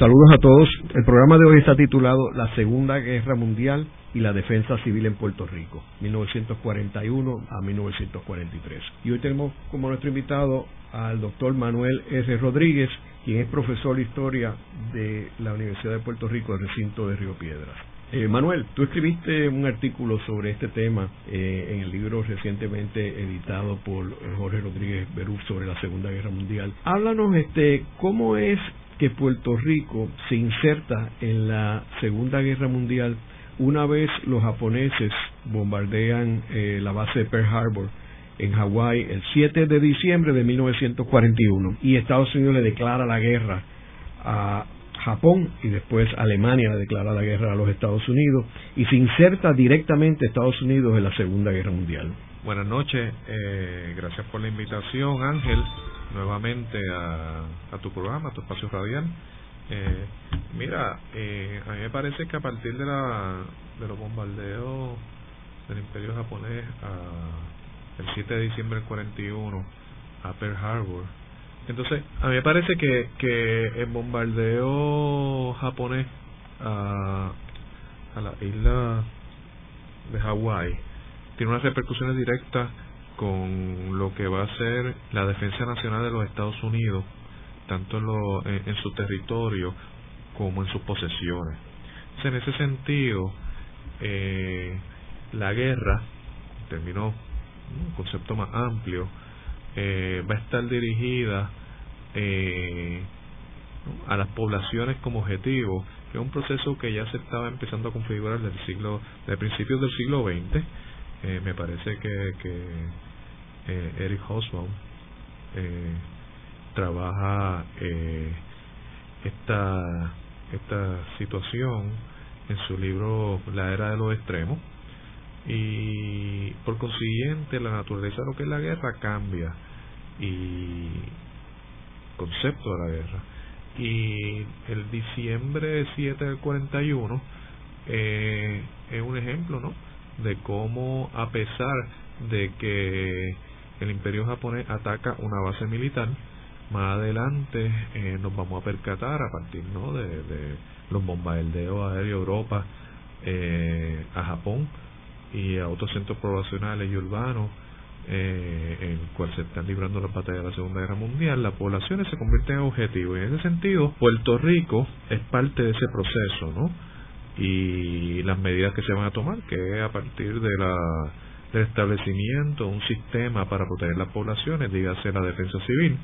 Saludos a todos. El programa de hoy está titulado La Segunda Guerra Mundial y la Defensa Civil en Puerto Rico, 1941 a 1943. Y hoy tenemos como nuestro invitado al doctor Manuel S. Rodríguez, quien es profesor de historia de la Universidad de Puerto Rico, del recinto de Río Piedras. Eh, Manuel, tú escribiste un artículo sobre este tema eh, en el libro recientemente editado por Jorge Rodríguez Berú sobre la Segunda Guerra Mundial. Háblanos, este, cómo es que Puerto Rico se inserta en la Segunda Guerra Mundial una vez los japoneses bombardean eh, la base de Pearl Harbor en Hawái el 7 de diciembre de 1941 y Estados Unidos le declara la guerra a Japón y después Alemania le declara la guerra a los Estados Unidos y se inserta directamente Estados Unidos en la Segunda Guerra Mundial. Buenas noches, eh, gracias por la invitación Ángel nuevamente a, tu programa, a tu espacio radial. Eh, mira, eh, a mí me parece que a partir de, la, de los bombardeos del Imperio japonés a, el 7 de diciembre del 41 a Pearl Harbor, entonces a mí me parece que, que el bombardeo japonés a, a la isla de Hawái tiene unas repercusiones directas con lo que va a ser la defensa nacional de los Estados Unidos, tanto en, su territorio como en sus posesiones. en ese sentido, eh, la guerra, en términos, un concepto más amplio, eh, va a estar dirigida eh, a las poblaciones como objetivo, que es un proceso que ya se estaba empezando a configurar desde siglo, de principios del siglo XX. me parece que, que eh, Eric Hobsbawm eh, trabaja eh, esta esta situación en su libro La era de los extremos y por consiguiente la naturaleza de lo que es la guerra cambia y concepto de la guerra y el diciembre 7 del 41 eh, es un ejemplo ¿no? De cómo a pesar de que el imperio japonés ataca una base militar, más adelante eh, nos vamos a percatar a partir ¿no? de, los bombardeos aéreos a Europa, eh, a Japón y a otros centros poblacionales y urbanos eh, en cual se están librando las batallas de la Segunda Guerra Mundial, las poblaciones se convierten en objetivos. Y en ese sentido, Puerto Rico es parte de ese proceso, ¿no? Y las medidas que se van a tomar, que a partir de la del establecimiento de un sistema para proteger las poblaciones, dígase la defensa civil,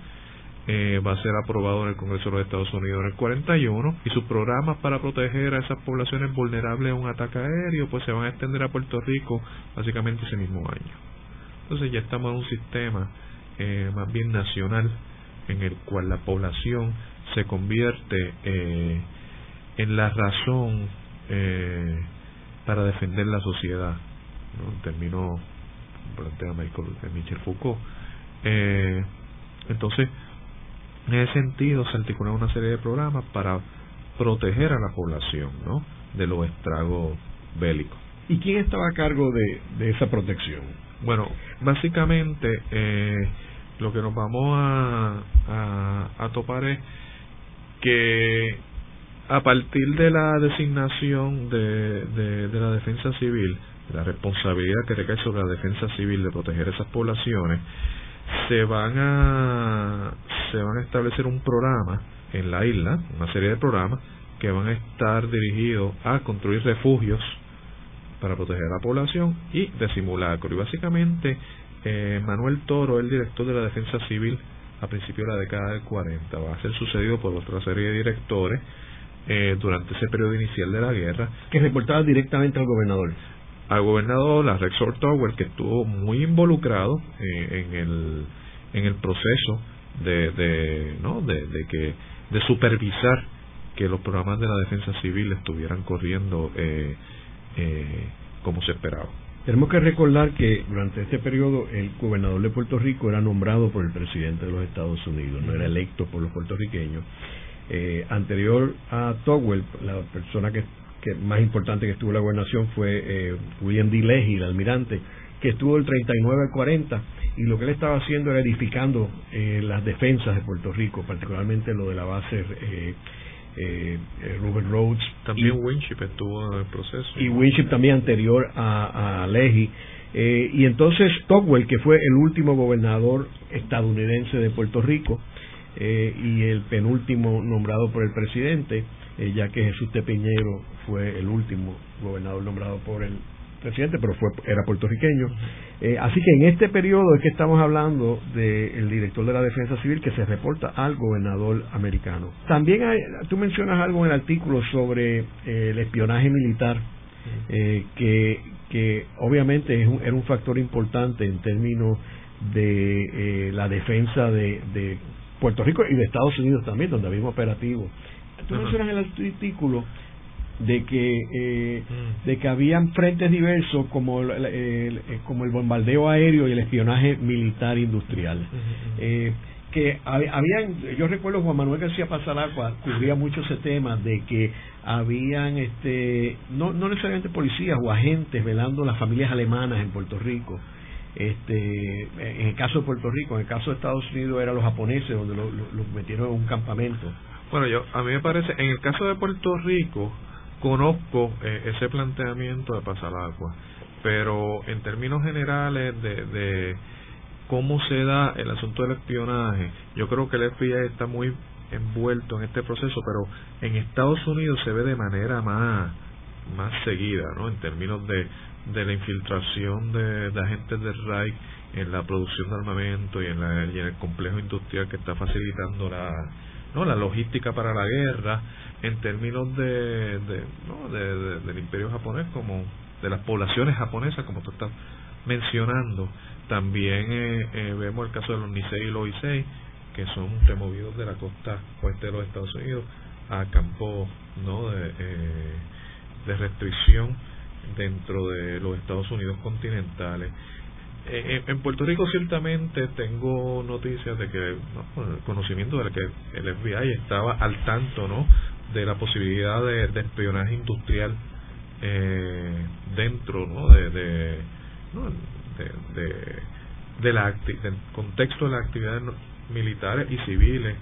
eh, va a ser aprobado en el Congreso de los Estados Unidos en el 41 y sus programas para proteger a esas poblaciones vulnerables a un ataque aéreo pues se van a extender a Puerto Rico básicamente ese mismo año. Entonces ya estamos en un sistema eh, más bien nacional en el cual la población se convierte eh, en la razón para defender la sociedad ¿no? en términos plantea Michel Foucault. Eh, entonces, en ese sentido se articulan una serie de programas para proteger a la población ¿no? de los estragos bélicos. ¿Y quién estaba a cargo de, de esa protección? Bueno, básicamente eh, lo que nos vamos a, a, a topar es que a partir de la designación de, de, la defensa civil, la responsabilidad que recae sobre la defensa civil de proteger esas poblaciones, se van a se van a establecer un programa en la isla, una serie de programas que van a estar dirigidos a construir refugios para proteger a la población y de simulacro. Y básicamente eh, Manuel Toro, el director de la defensa civil a principios de la década del 40, va a ser sucedido por otra serie de directores eh, durante ese periodo inicial de la guerra. Que reportaba directamente al gobernador al gobernador, la Rexor Tower, que estuvo muy involucrado eh, en el en el proceso de, de no de, de, que de supervisar que los programas de la defensa civil estuvieran corriendo eh, eh, como se esperaba Tenemos que recordar que durante este periodo el gobernador de Puerto Rico era nombrado por el presidente de los Estados Unidos, no era electo por los puertorriqueños. Eh, anterior a Togwell, la persona que, más importante que estuvo en la gobernación fue eh, William D. Leahy, el almirante, que estuvo del 39 al 40 y lo que él estaba haciendo era edificando eh, las defensas de Puerto Rico, particularmente lo de la base eh, eh, Ruben Rhodes. También Winship estuvo en el proceso. Y Winship también anterior a, a Leahy. Eh, y entonces Tocqueville, que fue el último gobernador estadounidense de Puerto Rico eh, y el penúltimo nombrado por el presidente, eh, ya que Jesús Tepiñero fue el último gobernador nombrado por el presidente, pero fue era puertorriqueño. Eh, así que en este periodo es que estamos hablando del director de la Defensa Civil que se reporta al gobernador americano. También hay, tú mencionas algo en el artículo sobre eh, el espionaje militar, que, que obviamente es un, era un factor importante en términos de la defensa de, de Puerto Rico y de Estados Unidos también, donde había un operativo. Tú mencionas en el artículo de que eh, mm. de que habían frentes diversos como el, eh, como el bombardeo aéreo y el espionaje militar industrial. Eh, que habían yo recuerdo Juan Manuel García Pasalagua cubría mucho ese tema de que habían este no no necesariamente policías o agentes velando las familias alemanas en Puerto Rico este en el caso de Puerto Rico en el caso de Estados Unidos eran los japoneses donde los lo, metieron en un campamento. Bueno yo a mí me parece en el caso de Puerto Rico conozco eh, ese planteamiento de pasar agua, pero en términos generales de, de cómo se da el asunto del espionaje, yo creo que el FBI está muy envuelto en este proceso, pero en Estados Unidos se ve de manera más más seguida, ¿no? En términos de, de la infiltración de, agentes del Reich en la producción de armamento y en, la, y en el complejo industrial que está facilitando la, no la logística para la guerra en términos de, de, ¿no? de, del imperio japonés como de las poblaciones japonesas como tú estás mencionando también eh, eh, vemos el caso de los Nisei y los Issei que son removidos de la costa oeste de los Estados Unidos a campos no de, eh, de restricción dentro de los Estados Unidos continentales eh, en Puerto Rico ciertamente tengo noticias de que el conocimiento de que el FBI estaba al tanto no de la posibilidad de, espionaje industrial eh, dentro ¿no? de, de, ¿no? de, de, la del contexto de las actividades militares y civiles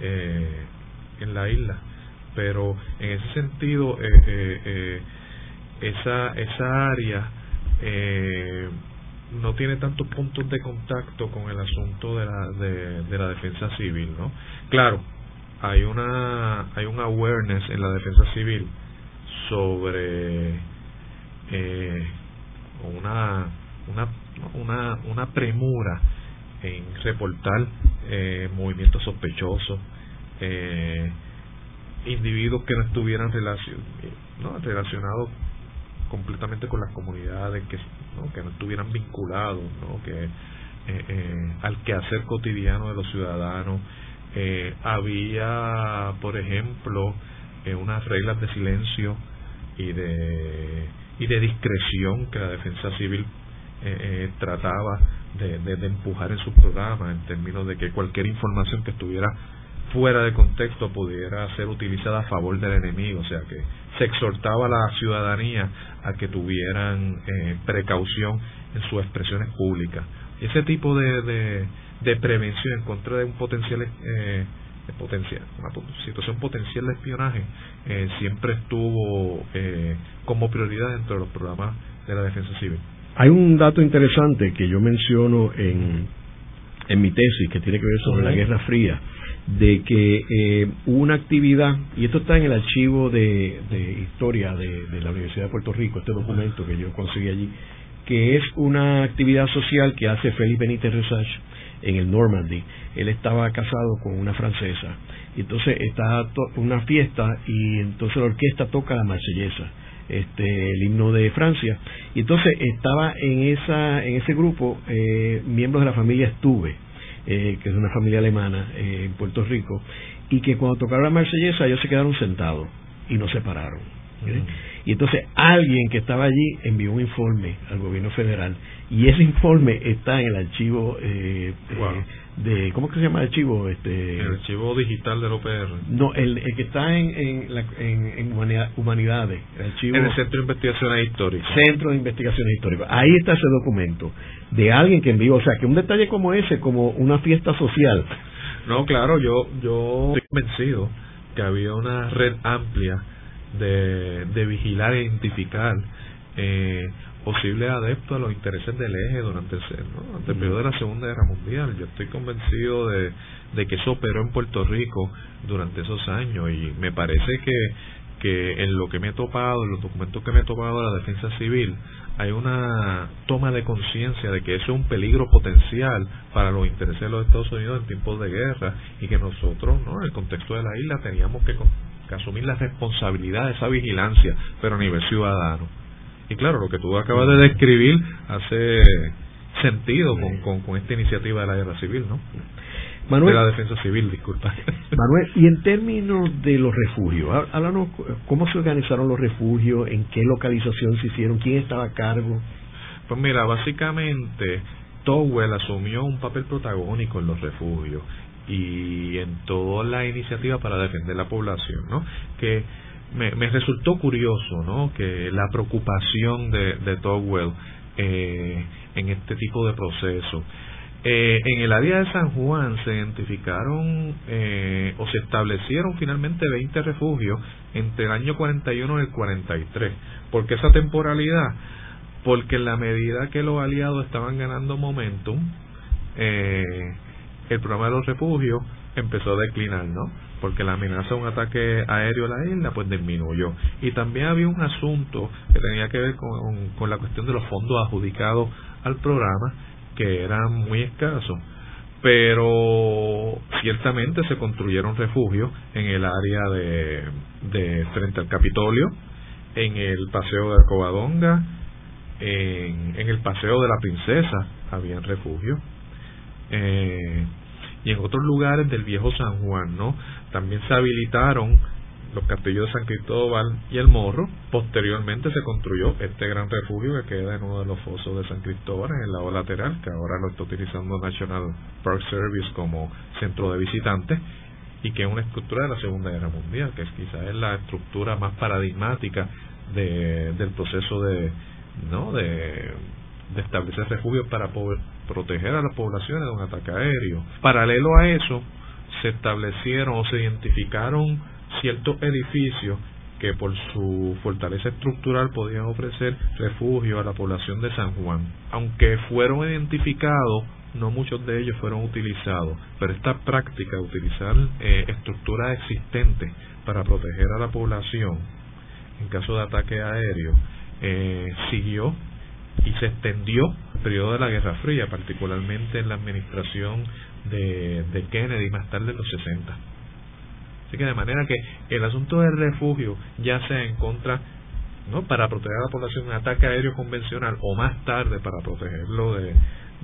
eh, en la isla pero en ese sentido eh, eh, eh esa esa área no tiene tantos puntos de contacto con el asunto de la, de, la defensa civil, ¿no? Claro, hay una hay un awareness en la defensa civil sobre eh, una, una una una premura en reportar eh, movimientos sospechosos individuos que no estuvieran ¿no? relacionados completamente con las comunidades que ¿no? estuvieran vinculados ¿no? que eh, eh, al quehacer cotidiano de los ciudadanos eh, había por ejemplo eh, unas reglas de silencio y de y de discreción que la defensa civil eh, trataba de, de, de empujar en su programa en términos de que cualquier información que estuviera fuera de contexto pudiera ser utilizada a favor del enemigo, o sea que se exhortaba a la ciudadanía a que tuvieran eh, precaución en sus expresiones públicas. Ese tipo de, de, de prevención en contra de un potencial eh, de potencial, una situación potencial de espionaje eh, siempre estuvo eh, como prioridad dentro de los programas de la defensa civil. Hay un dato interesante que yo menciono en, en mi tesis que tiene que ver sobre la Guerra Fría de que eh, hubo una actividad, y esto está en el archivo de, de historia de, la Universidad de Puerto Rico, este documento que yo conseguí allí, que es una actividad social que hace Felipe Benítez Resach en el Normandy. Él estaba casado con una francesa, y entonces está una fiesta y entonces la orquesta toca la marsellesa este el himno de Francia. Y entonces estaba en esa en ese grupo eh, miembros de la familia Estuve eh, que es una familia alemana eh, en Puerto Rico, y que cuando tocaron la marsellesa ellos se quedaron sentados y no se pararon. Y entonces alguien que estaba allí envió un informe al gobierno federal y ese informe está en el archivo eh, eh de ¿cómo que se llama el archivo? Este, el archivo digital del OPR. No, el, que está en, en, la, en, humanidades. El archivo, en el Centro de Investigaciones Históricas. Centro de Investigaciones Históricas. Ahí está ese documento de alguien que envió, o sea, que un detalle como ese, como una fiesta social. No, claro, yo yo estoy convencido que había una red amplia de, de vigilar e identificar eh, posibles adeptos a los intereses del eje durante el, el periodo de la Segunda Guerra Mundial. Yo estoy convencido de, de que eso operó en Puerto Rico durante esos años y me parece que, que en lo que me he topado, en los documentos que me he topado de la defensa civil, hay una toma de conciencia de que eso es un peligro potencial para los intereses de los Estados Unidos en tiempos de guerra y que nosotros, ¿no? en el contexto de la isla, teníamos que, que asumir la responsabilidad de esa vigilancia, pero a nivel ciudadano. Y claro, lo que tú acabas de describir hace sentido con, con, esta iniciativa de la guerra civil, ¿no? Manuel, de la defensa civil, disculpa. Manuel, y en términos de los refugios, háblanos cómo se organizaron los refugios, en qué localización se hicieron, quién estaba a cargo. Pues mira, básicamente Towell asumió un papel protagónico en los refugios y en toda la iniciativa para defender la población, ¿no? Que me, me resultó curioso ¿no? que la preocupación de, de Togwell eh, en este tipo de proceso. Eh, en el área de San Juan se identificaron eh, o se establecieron finalmente 20 refugios entre el año 41 y el 43. ¿Por qué esa temporalidad? Porque en la medida que los aliados estaban ganando momentum, eh, el programa de los refugios empezó a declinar, ¿no? Porque la amenaza de un ataque aéreo a la isla pues disminuyó. Y también había un asunto que tenía que ver con, con la cuestión de los fondos adjudicados al programa, que eran muy escasos. Pero ciertamente se construyeron refugios en el área de, frente al Capitolio, en el Paseo de Covadonga, en, en el Paseo de la Princesa, habían refugios. Eh, y en otros lugares del viejo San Juan, ¿no? También se habilitaron los castillos de San Cristóbal y el Morro. Posteriormente se construyó este gran refugio que queda en uno de los fosos de San Cristóbal, en el lado lateral, que ahora lo está utilizando National Park Service como centro de visitantes y que es una estructura de la Segunda Guerra Mundial, que quizás es la estructura más paradigmática de, del proceso de, ¿no? de establecer refugios para poder proteger a las poblaciones de un ataque aéreo. Paralelo a eso, se establecieron o se identificaron ciertos edificios que por su fortaleza estructural podían ofrecer refugio a la población de San Juan. Aunque fueron identificados, no muchos de ellos fueron utilizados, pero esta práctica de utilizar eh, estructuras existentes para proteger a la población en caso de ataque aéreo eh, siguió y se extendió el periodo de la Guerra Fría, particularmente en la administración de, Kennedy más tarde en los 60. Así que de manera que el asunto del refugio, ya sea en contra, ¿no? para proteger a la población un ataque aéreo convencional o más tarde para protegerlo de,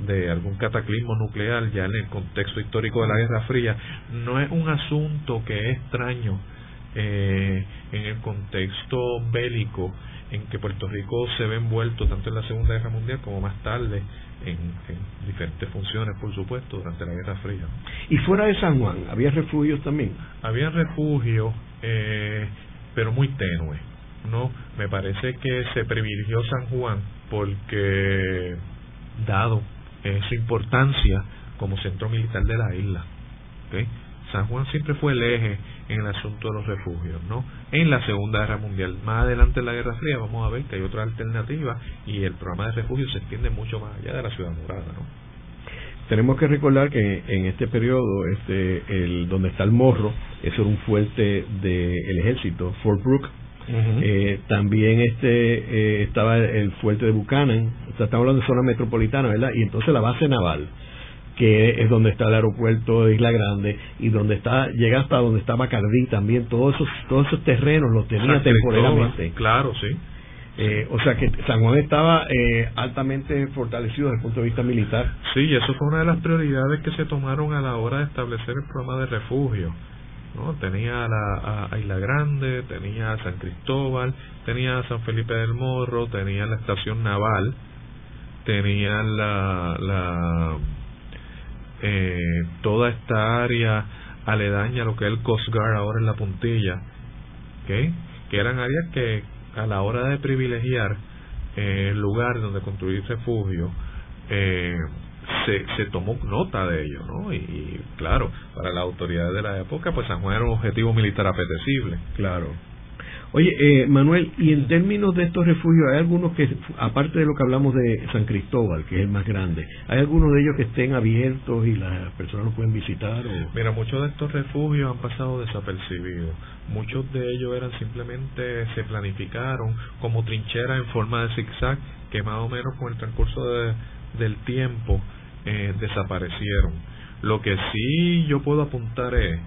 de algún cataclismo nuclear ya en el contexto histórico de la Guerra Fría, no es un asunto que es extraño eh, en el contexto bélico en que Puerto Rico se ve envuelto tanto en la Segunda Guerra Mundial como más tarde en, diferentes funciones, por supuesto, durante la Guerra Fría. ¿Y fuera de San Juan, había refugios también? Había refugios, eh, pero muy tenue. ¿no? Me parece que se privilegió San Juan porque, dado su importancia como centro militar de la isla, ¿okay? San Juan siempre fue el eje en el asunto de los refugios, ¿no? En la Segunda Guerra Mundial, más adelante en la Guerra Fría, vamos a ver que hay otra alternativa y el programa de refugios se extiende mucho más allá de la ciudad morada, ¿no? Tenemos que recordar que en este periodo, este, el donde está el Morro, eso era un fuerte del ejército, Fort Brooke. eh, también este eh, estaba el fuerte de Buchanan, o sea, estamos hablando de zona metropolitana, ¿verdad? Y entonces la base naval que es donde está el aeropuerto de Isla Grande y donde está llega hasta donde está Macardí también. Todos esos todos esos terrenos los tenía temporalmente. claro sí. Eh, o sea que San Juan estaba eh, altamente fortalecido desde el punto de vista militar. Sí y eso fue una de las prioridades que se tomaron a la hora de establecer el programa de refugio ¿no? Tenía la a Isla Grande, tenía San Cristóbal, tenía San Felipe del Morro, tenía la estación naval, tenía la, la eh, toda esta área aledaña a lo que es el Coast Guard ahora en la puntilla, que eran áreas que a la hora de privilegiar eh, el lugar donde construir refugio, eh, se, se tomó nota de ello, ¿no? Y, claro, para las autoridades de la época, pues San Juan era un objetivo militar apetecible. Claro. Oye, eh, Manuel, y en términos de estos refugios, ¿hay algunos que, aparte de lo que hablamos de San Cristóbal, que es el más grande, ¿hay algunos de ellos que estén abiertos y las personas los pueden visitar? O? Mira, muchos de estos refugios han pasado desapercibidos. Muchos de ellos eran simplemente, se planificaron como trincheras en forma de zigzag, que más o menos con el transcurso de, del tiempo eh, desaparecieron. Lo que sí yo puedo apuntar es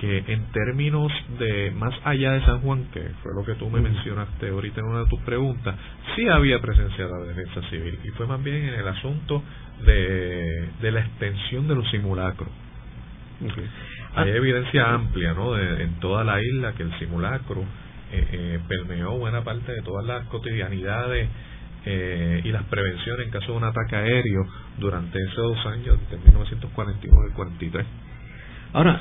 que en términos de más allá de San Juan, que fue lo que tú me mencionaste ahorita en una de tus preguntas, sí había presencia de la defensa civil y fue más bien en el asunto de, de la extensión de los simulacros. Hay ah. evidencia amplia ¿no? en toda la isla que el simulacro eh, eh, permeó buena parte de todas las cotidianidades eh, y las prevenciones en caso de un ataque aéreo durante esos dos años, de 1941 y 43. Ahora,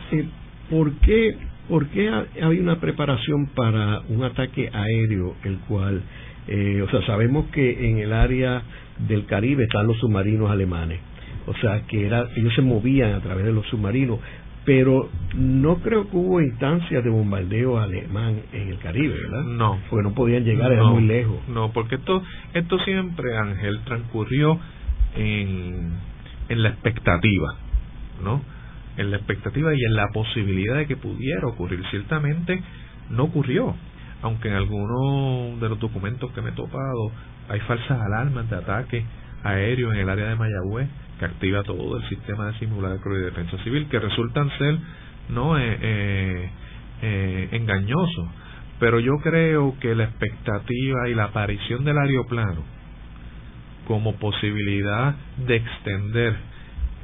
¿por qué, por qué hay una preparación para un ataque aéreo, el cual, eh, o sea, sabemos que en el área del Caribe están los submarinos alemanes, o sea, que era, ellos se movían a través de los submarinos, pero no creo que hubo instancias de bombardeo alemán en el Caribe, ¿verdad? No. Porque no podían llegar, era muy lejos. No, porque esto, esto siempre, Ángel, transcurrió en, en la expectativa, ¿no? En la expectativa y en la posibilidad de que pudiera ocurrir. Ciertamente no ocurrió, aunque en algunos de los documentos que me he topado hay falsas alarmas de ataque aéreo en el área de Mayagüez que activa todo el sistema de simulacro y defensa civil, que resultan ser no eh, eh, eh, engañosos. Pero yo creo que la expectativa y la aparición del aeroplano como posibilidad de extender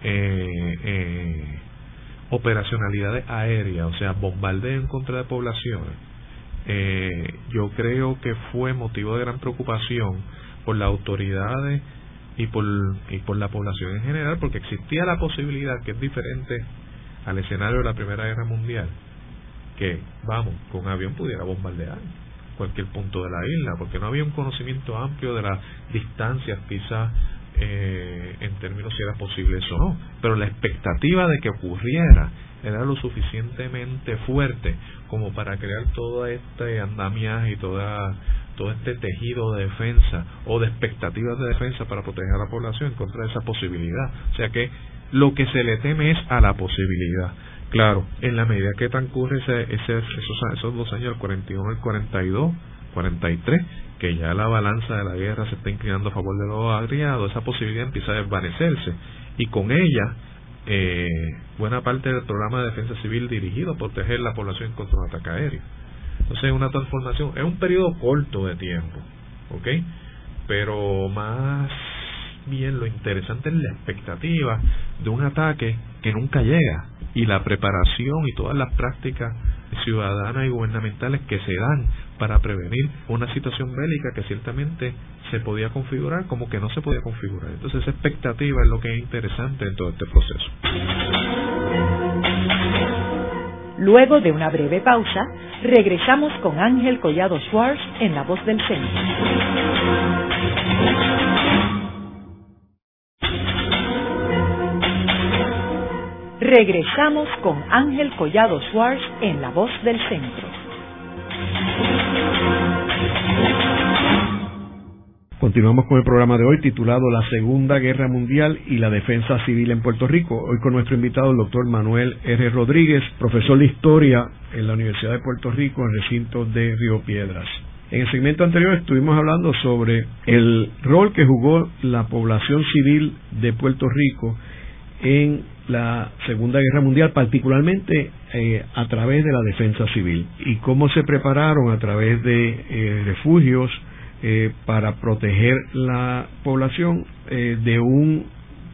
eh, operacionalidades aéreas, o sea, bombardeo en contra de poblaciones, yo creo que fue motivo de gran preocupación por las autoridades y por, y por la población en general, porque existía la posibilidad que es diferente al escenario de la Primera Guerra Mundial, que, vamos, con avión pudiera bombardear cualquier punto de la isla, porque no había un conocimiento amplio de las distancias quizás eh, en términos si era posible eso o no, pero la expectativa de que ocurriera era lo suficientemente fuerte como para crear todo este andamiaje y toda todo este tejido de defensa o de expectativas de defensa para proteger a la población contra esa posibilidad. O sea que lo que se le teme es a la posibilidad. Claro, en la medida que transcurre ese, ese, esos, esos dos años, el 41 y el 42, 43, que ya la balanza de la guerra se está inclinando a favor de los agriados, esa posibilidad empieza a desvanecerse y con ella eh, buena parte del programa de defensa civil dirigido a proteger la población contra un ataque aéreo. Entonces, una transformación es un periodo corto de tiempo, ¿ok? Pero más bien lo interesante es la expectativa de un ataque que nunca llega y la preparación y todas las prácticas ciudadanas y gubernamentales que se dan para prevenir una situación bélica que ciertamente se podía configurar como que no se podía configurar. Entonces esa expectativa es lo que es interesante en todo este proceso. Luego de una breve pausa, regresamos con Ángel Collado Schwartz en La Voz del Centro. Regresamos con Ángel Collado Schwartz en La Voz del Centro. Continuamos con el programa de hoy titulado La Segunda Guerra Mundial y la Defensa Civil en Puerto Rico. Hoy con nuestro invitado, el doctor Manuel R. Rodríguez, profesor de Historia en la Universidad de Puerto Rico, en recinto de Río Piedras. En el segmento anterior estuvimos hablando sobre el rol que jugó la población civil de Puerto Rico en la Segunda Guerra Mundial, particularmente eh, a través de la defensa civil, y cómo se prepararon a través de eh, refugios, eh, para proteger la población eh, de un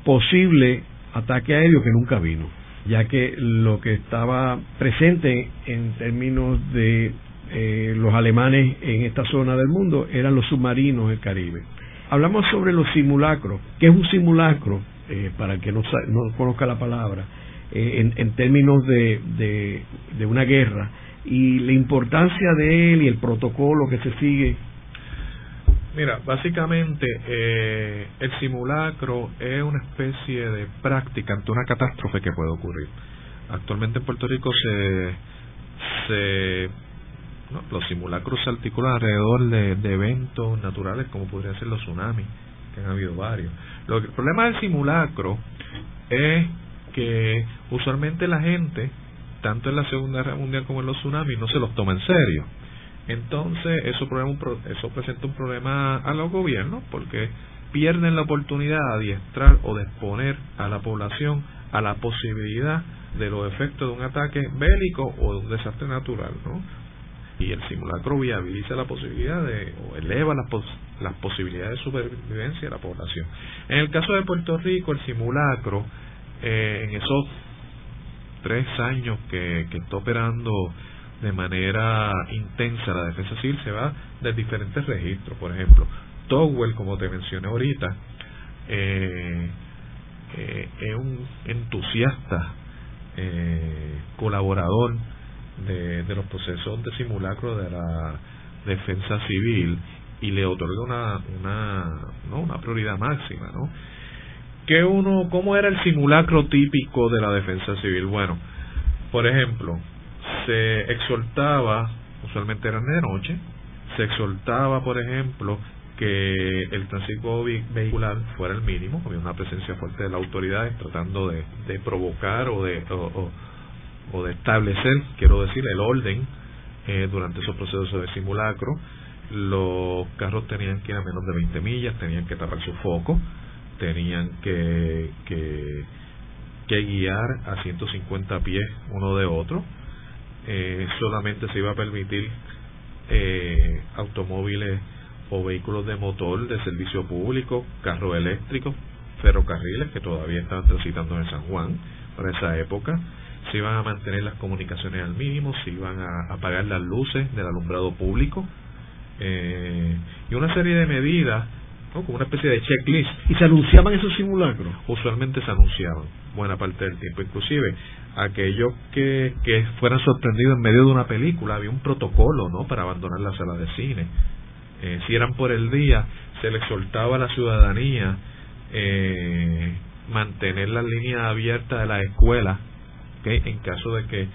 posible ataque aéreo que nunca vino. ya que lo que estaba presente en términos de eh, los alemanes en esta zona del mundo eran los submarinos del Caribe. Hablamos sobre los simulacros. ¿Qué es un simulacro? Eh, para el que no, no conozca la palabra, eh, en, términos de, de, una guerra y la importancia de él y el protocolo que se sigue. Mira, básicamente eh, el simulacro es una especie de práctica ante una catástrofe que puede ocurrir. Actualmente en Puerto Rico se, se los simulacros se articulan alrededor de, de, eventos naturales como podrían ser los tsunamis, que han habido varios. Lo el problema del simulacro es que usualmente la gente, tanto en la Segunda Guerra Mundial como en los tsunamis, no se los toma en serio. Entonces, eso, eso presenta un problema a los gobiernos porque pierden la oportunidad de adiestrar o de exponer a la población a la posibilidad de los efectos de un ataque bélico o de un desastre natural, ¿no? Y el simulacro viabiliza la posibilidad de, o eleva las, las posibilidades de supervivencia de la población. En el caso de Puerto Rico, el simulacro eh, en esos tres años que, que está operando de manera intensa la defensa civil se va de diferentes registros. Por ejemplo, Towell, como te mencioné ahorita, eh, eh, es un entusiasta colaborador de, los procesos de simulacro de la defensa civil y le otorga una, una prioridad máxima. ¿no? ¿Qué uno, ¿Cómo era el simulacro típico de la defensa civil? Bueno, por ejemplo, se exhortaba, usualmente eran de noche, se exhortaba, por ejemplo, que el tránsito vehicular fuera el mínimo, había una presencia fuerte de las autoridades tratando de, de provocar o de, o, de establecer, quiero decir, el orden eh, durante esos procesos de simulacro. Los carros tenían que ir a menos de 20 millas, tenían que tapar su foco, tenían que, que, que guiar a 150 pies uno de otro. Eh, solamente se iba a permitir eh, automóviles o vehículos de motor de servicio público, carros eléctricos, ferrocarriles que todavía estaban transitando en San Juan para esa época. Se iban a mantener las comunicaciones al mínimo, se iban a apagar las luces del alumbrado público eh, y una serie de medidas como una especie de checklist. ¿Y se anunciaban esos simulacros? Usualmente se anunciaban, buena parte del tiempo. Inclusive, aquellos que, que fueran sorprendidos en medio de una película, había un protocolo ¿no? para abandonar la sala de cine. Eh, si eran por el día, se le exhortaba a la ciudadanía eh, mantener las líneas abiertas de la escuela, en caso de que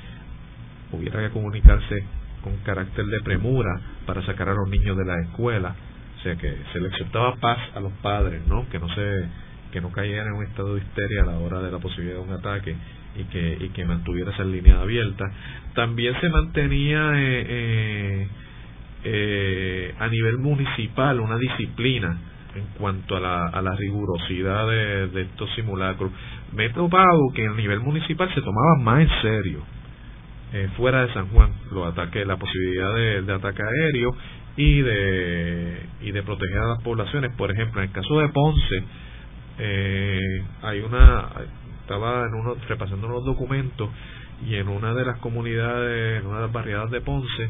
hubiera que comunicarse con carácter de premura para sacar a los niños de la escuela o sea que se le aceptaba paz a los padres, ¿no? Que no se que no cayeran en un estado de histeria a la hora de la posibilidad de un ataque y que y que mantuviera esa línea abierta. También se mantenía eh, eh, eh, a nivel municipal una disciplina en cuanto a la, a la rigurosidad de, de estos simulacros. Me he topado que a nivel municipal se tomaba más en serio eh, fuera de San Juan los ataques, la posibilidad de, de ataque aéreo y de, y de proteger a las poblaciones. Por ejemplo, en el caso de Ponce, eh, hay una, estaba en uno, repasando unos documentos y en una de las comunidades, en una de las barriadas de Ponce,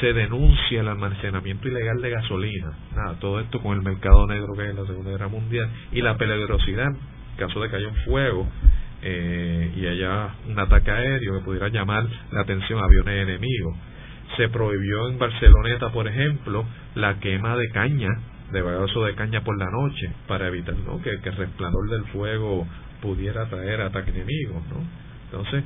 se denuncia el almacenamiento ilegal de gasolina. Nada, todo esto con el mercado negro que es la Segunda Guerra Mundial y la peligrosidad en caso de que haya un fuego eh, y haya un ataque aéreo que pudiera llamar la atención a aviones enemigos se prohibió en Barceloneta, por ejemplo, la quema de caña, de bagazo de caña por la noche, para evitar ¿no? que, el resplandor del fuego pudiera traer ataque enemigo. ¿no? Entonces,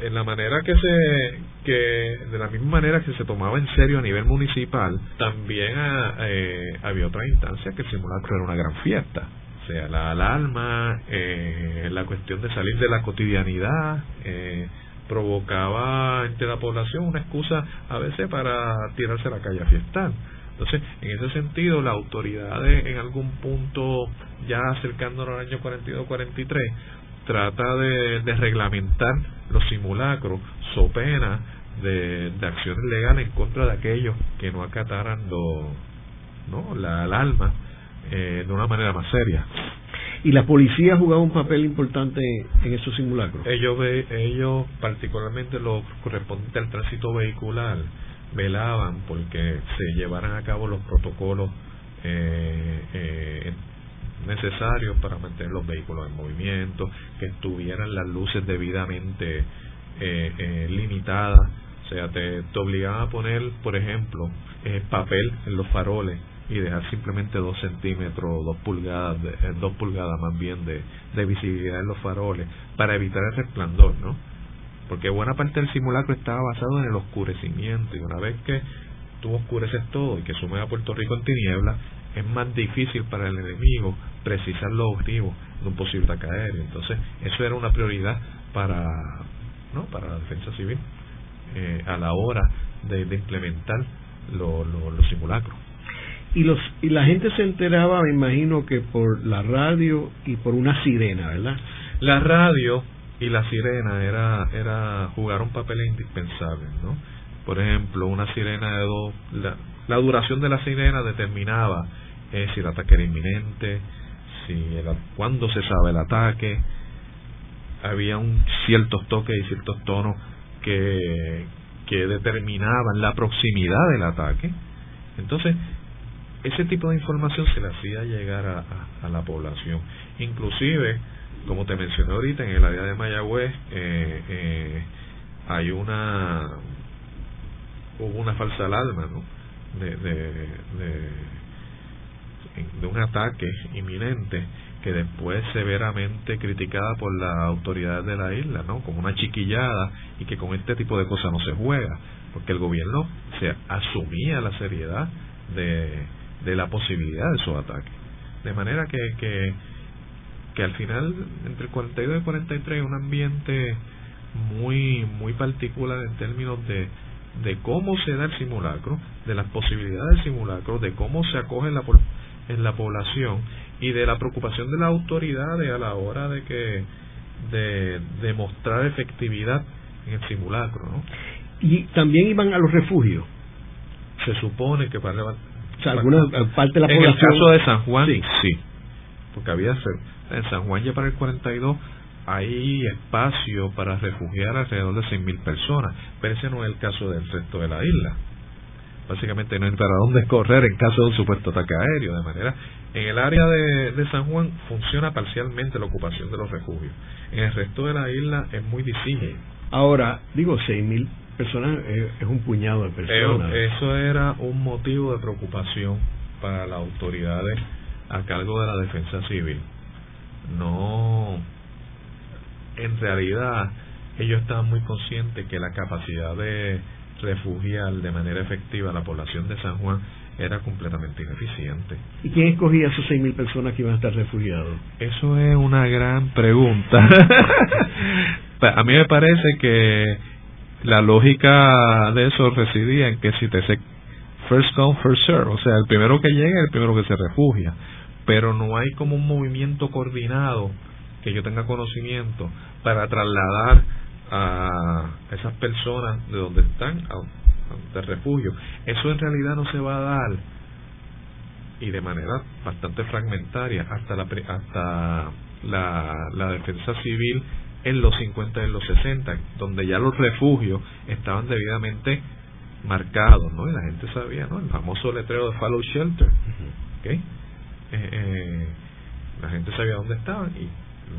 en la manera que se, que de la misma manera que se tomaba en serio a nivel municipal, también ah, eh, había otra instancia que el simulacro era una gran fiesta. O sea, la alarma, eh, la cuestión de salir de la cotidianidad, eh, provocaba entre la población una excusa a veces para tirarse a la calle a fiestar. Entonces, en ese sentido, la autoridad en algún punto, ya acercándonos al año 42-43, trata de, reglamentar los simulacros, so pena de, de, acciones legales en contra de aquellos que no acataran lo, ¿no? la alarma eh, de una manera más seria. ¿Y la policía jugaba un papel importante en esos simulacros? Ellos, ellos particularmente los correspondientes al tránsito vehicular, velaban porque se llevaran a cabo los protocolos eh, eh, necesarios para mantener los vehículos en movimiento, que estuvieran las luces debidamente eh, eh limitadas. O sea, te, te obligaban a poner, por ejemplo, eh, papel en los faroles y dejar simplemente dos centímetros, dos pulgadas, de, eh, dos pulgadas más bien de, de visibilidad en los faroles para evitar el resplandor, ¿no? Porque buena parte del simulacro estaba basado en el oscurecimiento y una vez que tú oscureces todo y que sume a Puerto Rico en tiniebla, es más difícil para el enemigo precisar los objetivos de un posible ataque. Entonces, eso era una prioridad para, ¿no? para la defensa civil eh, a la hora de, implementar los simulacros. Y, los, y la gente se enteraba, me imagino que por la radio y por una sirena, ¿verdad? La radio y la sirena era, era jugar un papel indispensable, ¿no? Por ejemplo, una sirena de dos, la, duración de la sirena determinaba eh, si el ataque era inminente, si era, cuándo se sabe el ataque, había un ciertos toques y ciertos tonos que, que determinaban la proximidad del ataque. Entonces, ese tipo de información se le hacía llegar a, a, la población. Inclusive, como te mencioné ahorita, en el área de Mayagüez eh, eh, hay una hubo una falsa alarma ¿no? de, de, de, un ataque inminente que después severamente criticada por la autoridad de la isla, ¿no? Como una chiquillada y que con este tipo de cosas no se juega, porque el gobierno se asumía la seriedad de, de la posibilidad de esos ataques. De manera que, que, que al final, entre el 42 y el 43, un ambiente muy, muy particular en términos de, de cómo se da el simulacro, de las posibilidades del simulacro, de cómo se acoge en la, en la población y de la preocupación de las autoridades a la hora de que de demostrar efectividad en el simulacro. ¿no? Y también iban a los refugios. Se supone que para alguna parte de la en el caso de San Juan, sí. Porque había en San Juan ya para el 42 hay espacio para refugiar alrededor de 6.000 personas, pero ese no es el caso del resto de la isla. Básicamente no hay para dónde correr en caso de un supuesto ataque aéreo, de manera en el área de, de San Juan funciona parcialmente la ocupación de los refugios. En el resto de la isla es muy difícil. Ahora, digo, 6.000 personas es, un puñado de personas. Eso era un motivo de preocupación para las autoridades a cargo de la defensa civil. No, en realidad ellos estaban muy conscientes que la capacidad de refugiar de manera efectiva a la población de San Juan era completamente ineficiente. ¿Y quién escogía esos 6.000 personas que iban a estar refugiados? Eso es una gran pregunta. a mí me parece que la lógica de eso residía en que si te se first come first serve, o sea, el primero que llega es el primero que se refugia, pero no hay como un movimiento coordinado que yo tenga conocimiento para trasladar a esas personas de donde están a, de refugio. Eso en realidad no se va a dar y de manera bastante fragmentaria hasta la hasta la defensa civil en los 50 y en los 60, donde ya los refugios estaban debidamente marcados, ¿no? Y la gente sabía, ¿no? El famoso letrero de Follow Shelter, eh, eh, la gente sabía dónde estaban y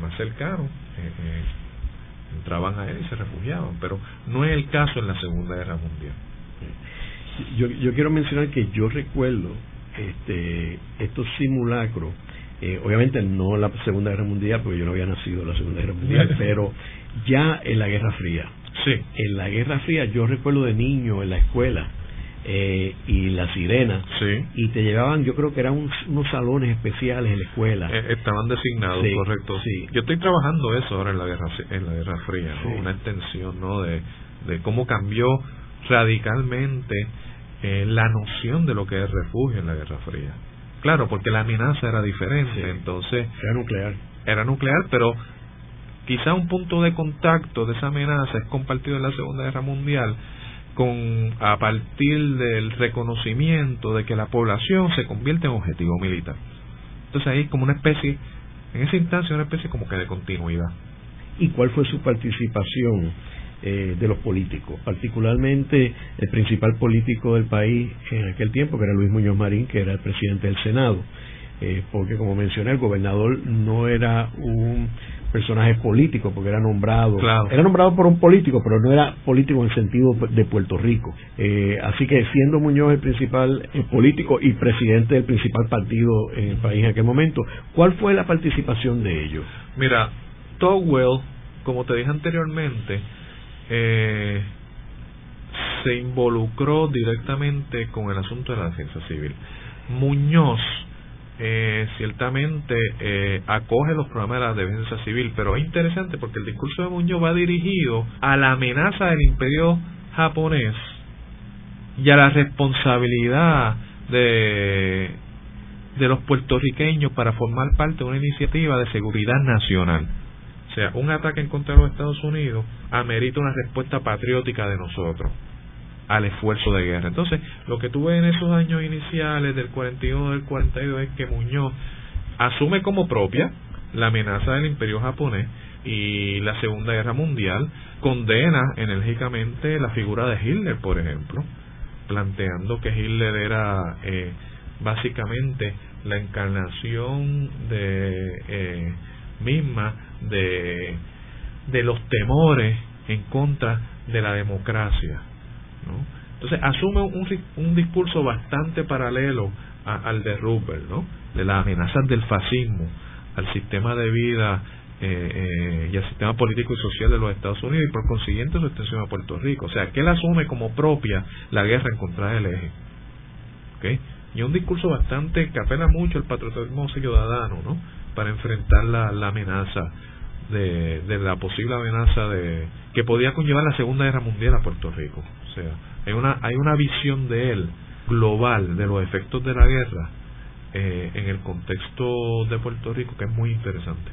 más cercano eh, entraban a él y se refugiaban, pero no es el caso en la Segunda Guerra Mundial. Yo, yo quiero mencionar que yo recuerdo este, estos simulacros eh, obviamente no la Segunda Guerra Mundial, porque yo no había nacido en la Segunda Guerra Mundial, pero ya en la Guerra Fría. Sí. En la Guerra Fría, yo recuerdo de niño en la escuela, eh, y la sirena, sí. y te llevaban, yo creo que eran unos salones especiales en la escuela. Eh, estaban designados, correcto. Sí. Yo estoy trabajando eso ahora en la Guerra, en la Guerra Fría, una extensión ¿no? de, de cómo cambió radicalmente la noción de lo que es refugio en la Guerra Fría. Claro, porque la amenaza era diferente, entonces... Era nuclear. Era nuclear, pero quizá un punto de contacto de esa amenaza es compartido en la Segunda Guerra Mundial con a partir del reconocimiento de que la población se convierte en objetivo militar. Entonces ahí como una especie en esa instancia una especie como que de continuidad. ¿Y cuál fue su participación eh, de los políticos? Particularmente el principal político del país en aquel tiempo, que era Luis Muñoz Marín, que era el presidente del Senado. Eh, porque como mencioné, el gobernador no era un personaje político porque era nombrado era nombrado por un político pero no era político en el sentido de Puerto Rico eh, así que siendo Muñoz el principal eh, político y presidente del principal partido en el país en aquel momento ¿cuál fue la participación de ellos? mira Togwell como te dije anteriormente eh, se involucró directamente con el asunto de la defensa civil Muñoz eh, ciertamente eh, acoge los programas de la defensa civil, pero es interesante porque el discurso de Muñoz va dirigido a la amenaza del imperio japonés y a la responsabilidad de, de los puertorriqueños para formar parte de una iniciativa de seguridad nacional. O sea, un ataque en contra de los Estados Unidos amerita una respuesta patriótica de nosotros al esfuerzo de guerra. Entonces, lo que tuve en esos años iniciales del 41 del 42 es que Muñoz asume como propia la amenaza del imperio japonés y la Segunda Guerra Mundial, condena enérgicamente la figura de Hitler, por ejemplo, planteando que Hitler era eh, básicamente la encarnación de eh, misma de, de los temores en contra de la democracia entonces asume un, un discurso bastante paralelo al de Rupert, ¿no? de las amenazas del fascismo al sistema de vida eh, eh, y al sistema político y social de los Estados Unidos y por consiguiente su extensión a Puerto Rico. O sea, que él asume como propia la guerra en contra del eje. ¿Okay? Y un discurso bastante que apela mucho al patriotismo ciudadano, ¿no? Para enfrentar la, la amenaza de, de la posible amenaza de que podía conllevar la Segunda Guerra Mundial a Puerto Rico. O sea, hay una, hay una visión de él global de los efectos de la guerra eh, en el contexto de Puerto Rico que es muy interesante.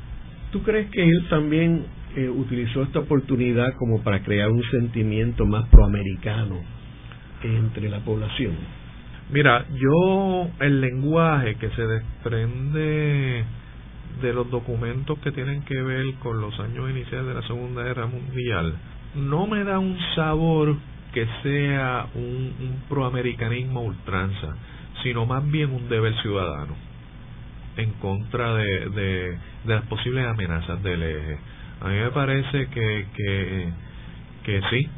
¿Tú crees que él también eh, utilizó esta oportunidad como para crear un sentimiento más proamericano entre la población? Mira, yo el lenguaje que se desprende de los documentos que tienen que ver con los años iniciales de la Segunda Guerra Mundial no me da un sabor que sea un, un proamericanismo ultranza, sino más bien un deber ciudadano en contra de, de, las posibles amenazas del eje. A mí me parece que, que, que sí,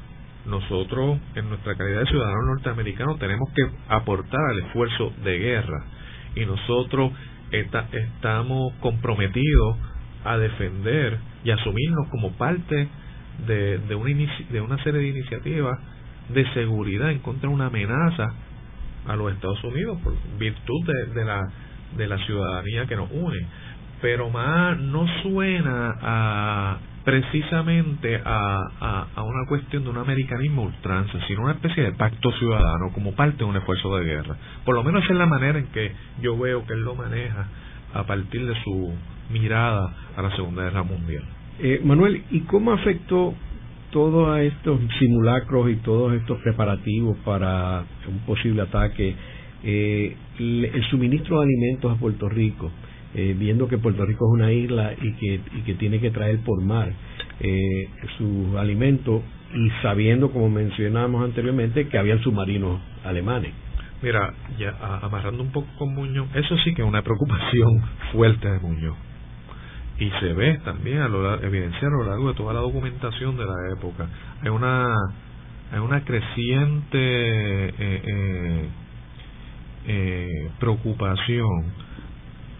nosotros en nuestra calidad de ciudadanos norteamericanos tenemos que aportar al esfuerzo de guerra y nosotros estamos comprometidos a defender y asumirnos como parte de, de, una, de una serie de iniciativas de seguridad en contra de una amenaza a los Estados Unidos por virtud de, la de la ciudadanía que nos une. Pero más no suena a precisamente a, a, una cuestión de un americanismo ultranza, sino una especie de pacto ciudadano como parte de un esfuerzo de guerra. Por lo menos esa es la manera en que yo veo que él lo maneja a partir de su mirada a la Segunda Guerra Mundial. Eh, Manuel, ¿y cómo afectó todos estos simulacros y todos estos preparativos para un posible ataque, eh, el suministro de alimentos a Puerto Rico, eh, viendo que Puerto Rico es una isla y que, y que tiene que traer por mar eh, sus alimentos y sabiendo, como mencionábamos anteriormente, que había submarinos alemanes. Mira, ya amarrando un poco con Muñoz, eso sí que es una preocupación fuerte de Muñoz y se ve también a lo evidencia a lo largo de toda la documentación de la época hay una hay una creciente eh, eh, eh, preocupación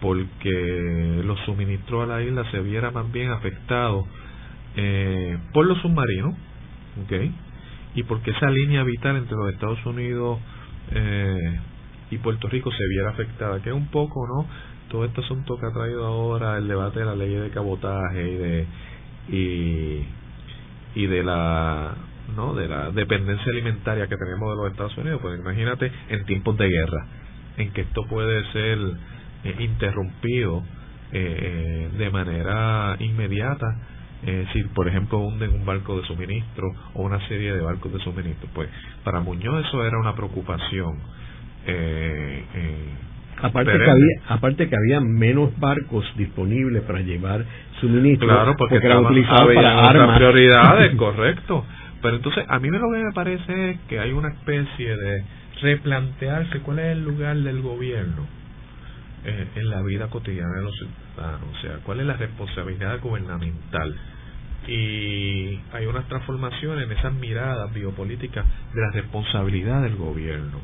porque los suministros a la isla se viera más bien afectados eh, por los submarinos ¿okay? y porque esa línea vital entre los Estados Unidos eh, y Puerto Rico se viera afectada que es un poco no todo este asunto que ha traído ahora el debate de la ley de cabotaje y de y, y de la no de la dependencia alimentaria que tenemos de los Estados Unidos pues imagínate en tiempos de guerra en que esto puede ser eh, interrumpido eh, eh, de manera inmediata si por ejemplo hunden un barco de suministro o una serie de barcos de suministro pues para Muñoz eso era una preocupación eh, Aparte que, había, aparte que había menos barcos disponibles para llevar suministros claro, porque, eran utilizados para armas. prioridades, correcto. Pero entonces, a mí lo que me parece es que hay una especie de replantearse cuál es el lugar del gobierno eh, en la vida cotidiana de los ciudadanos, o sea, cuál es la responsabilidad gubernamental. Y hay unas transformaciones en esas miradas biopolíticas de la responsabilidad del gobierno,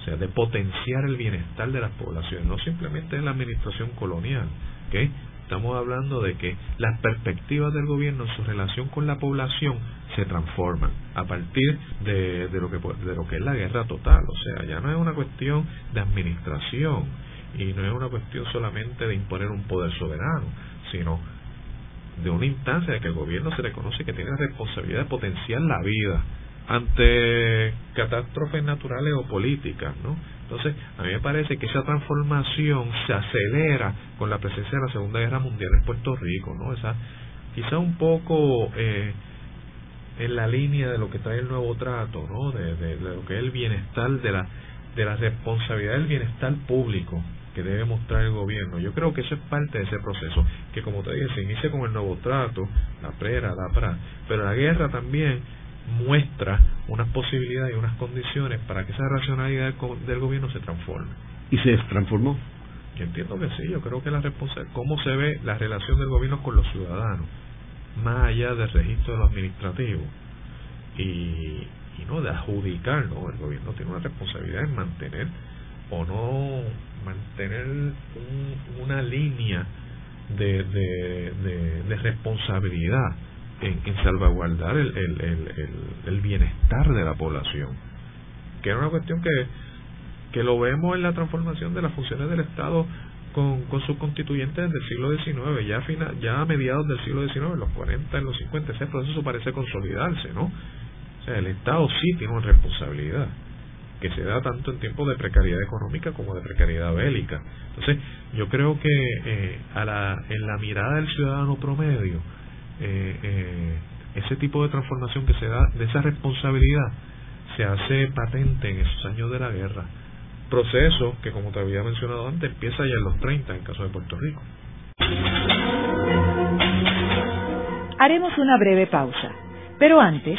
o sea, de potenciar el bienestar de las poblaciones, no simplemente en la administración colonial, ¿okay? Estamos hablando de que las perspectivas del gobierno en su relación con la población se transforman a partir de, de, lo que de lo que es la guerra total, o sea, ya no es una cuestión de administración y no es una cuestión solamente de imponer un poder soberano, sino de una instancia de que el gobierno se reconoce que tiene la responsabilidad de potenciar la vida ante catástrofes naturales o políticas, ¿no? Entonces, a mí me parece que esa transformación se acelera con la presencia de la Segunda Guerra Mundial en Puerto Rico, ¿no? Esa, quizá un poco eh, en la línea de lo que trae el nuevo trato, ¿no? De, de, lo que es el bienestar, de la, de la responsabilidad del bienestar público que debe mostrar el gobierno. Yo creo que eso es parte de ese proceso, que como te dije, se inicia con el nuevo trato, la PRERA, la PRA, pero la guerra también muestra unas posibilidades y unas condiciones para que esa racionalidad del gobierno se transforme. ¿Y se transformó? Yo entiendo que sí, yo creo que la responsabilidad, cómo se ve la relación del gobierno con los ciudadanos, más allá del registro de lo administrativo y, y no de adjudicar, ¿no? El gobierno tiene una responsabilidad en mantener o no mantener una línea de, de, responsabilidad en, salvaguardar el, el, el, el, bienestar de la población, que era una cuestión que, que lo vemos en la transformación de las funciones del Estado con, con sus constituyentes del siglo XIX, ya, final, ya a mediados del siglo XIX, en los 40, en los 50, ese proceso parece consolidarse, ¿no? O sea, el Estado sí tiene una responsabilidad que se da tanto en tiempos de precariedad económica como de precariedad bélica. Entonces, yo creo que eh, a la, en la mirada del ciudadano promedio, eh, eh, ese tipo de transformación que se da, de esa responsabilidad, se hace patente en esos años de la guerra. Proceso que, como te había mencionado antes, empieza ya en los 30 en el caso de Puerto Rico. Haremos una breve pausa, pero antes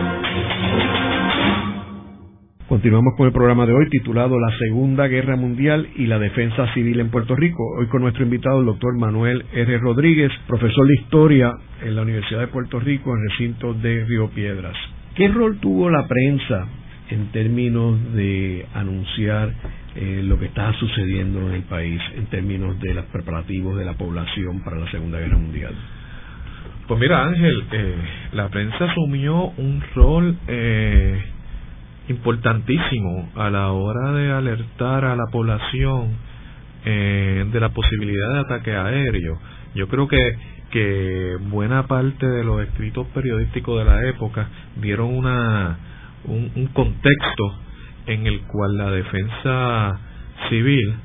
Continuamos con el programa de hoy titulado La Segunda Guerra Mundial y la Defensa Civil en Puerto Rico. Hoy con nuestro invitado, el doctor Manuel R. Rodríguez, profesor de Historia en la Universidad de Puerto Rico, en recinto de Río Piedras. ¿Qué rol tuvo la prensa en términos de anunciar eh, lo que está sucediendo en el país, en términos de los preparativos de la población para la Segunda Guerra Mundial? Pues mira, Ángel, eh, la prensa asumió un rol eh, importantísimo a la hora de alertar a la población eh, de la posibilidad de ataque aéreo. Yo creo que, que buena parte de los escritos periodísticos de la época dieron una, un, contexto en el cual la defensa civil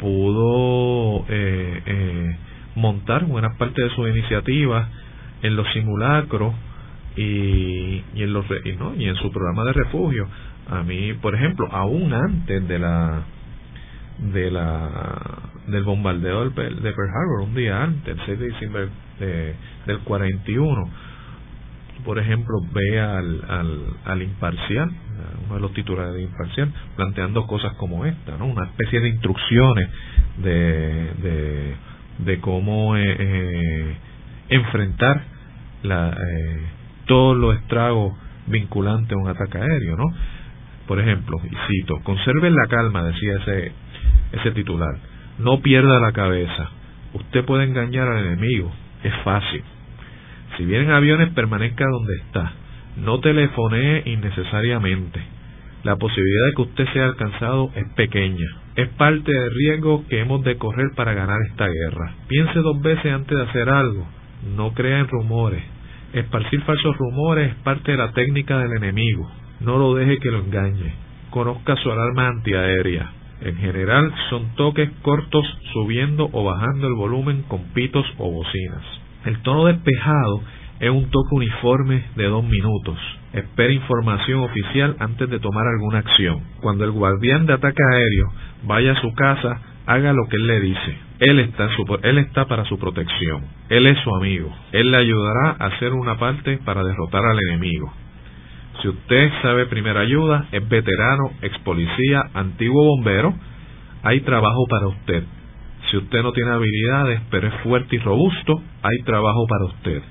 pudo eh, eh, montar buena parte de sus iniciativas en los simulacros y, y en los y, ¿no? y en su programa de refugio a mí por ejemplo aún antes de la de la del bombardeo de Pearl Harbor un día antes el 6 de diciembre de, del 41 por ejemplo ve al, al, al imparcial uno de los titulares de imparcial planteando cosas como esta no una especie de instrucciones de de, de cómo eh, eh, enfrentar la eh, todos los estragos vinculantes a un ataque aéreo, ¿no? Por ejemplo, y cito, conserven la calma, decía ese, ese titular, no pierda la cabeza, usted puede engañar al enemigo, es fácil. Si vienen aviones, permanezca donde está. No telefonee innecesariamente. La posibilidad de que usted sea alcanzado es pequeña. Es parte del riesgo que hemos de correr para ganar esta guerra. Piense dos veces antes de hacer algo. No crea en rumores. Esparcir falsos rumores es parte de la técnica del enemigo. No lo deje que lo engañe. Conozca su alarma antiaérea. En general son toques cortos subiendo o bajando el volumen con pitos o bocinas. El tono despejado es un toque uniforme de dos minutos. Espera información oficial antes de tomar alguna acción. Cuando el guardián de ataque aéreo vaya a su casa, haga lo que él le dice. Él está, para su protección. Él es su amigo. Él le ayudará a hacer una parte para derrotar al enemigo. Si usted sabe primera ayuda, es veterano, ex policía, antiguo bombero, hay trabajo para usted. Si usted no tiene habilidades, pero es fuerte y robusto, hay trabajo para usted.